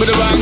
with the rock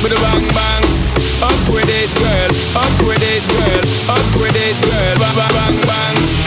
with a bang bang. Up with it, girl. Up with it, girl. Up with it, girl. Bang bang bang. bang.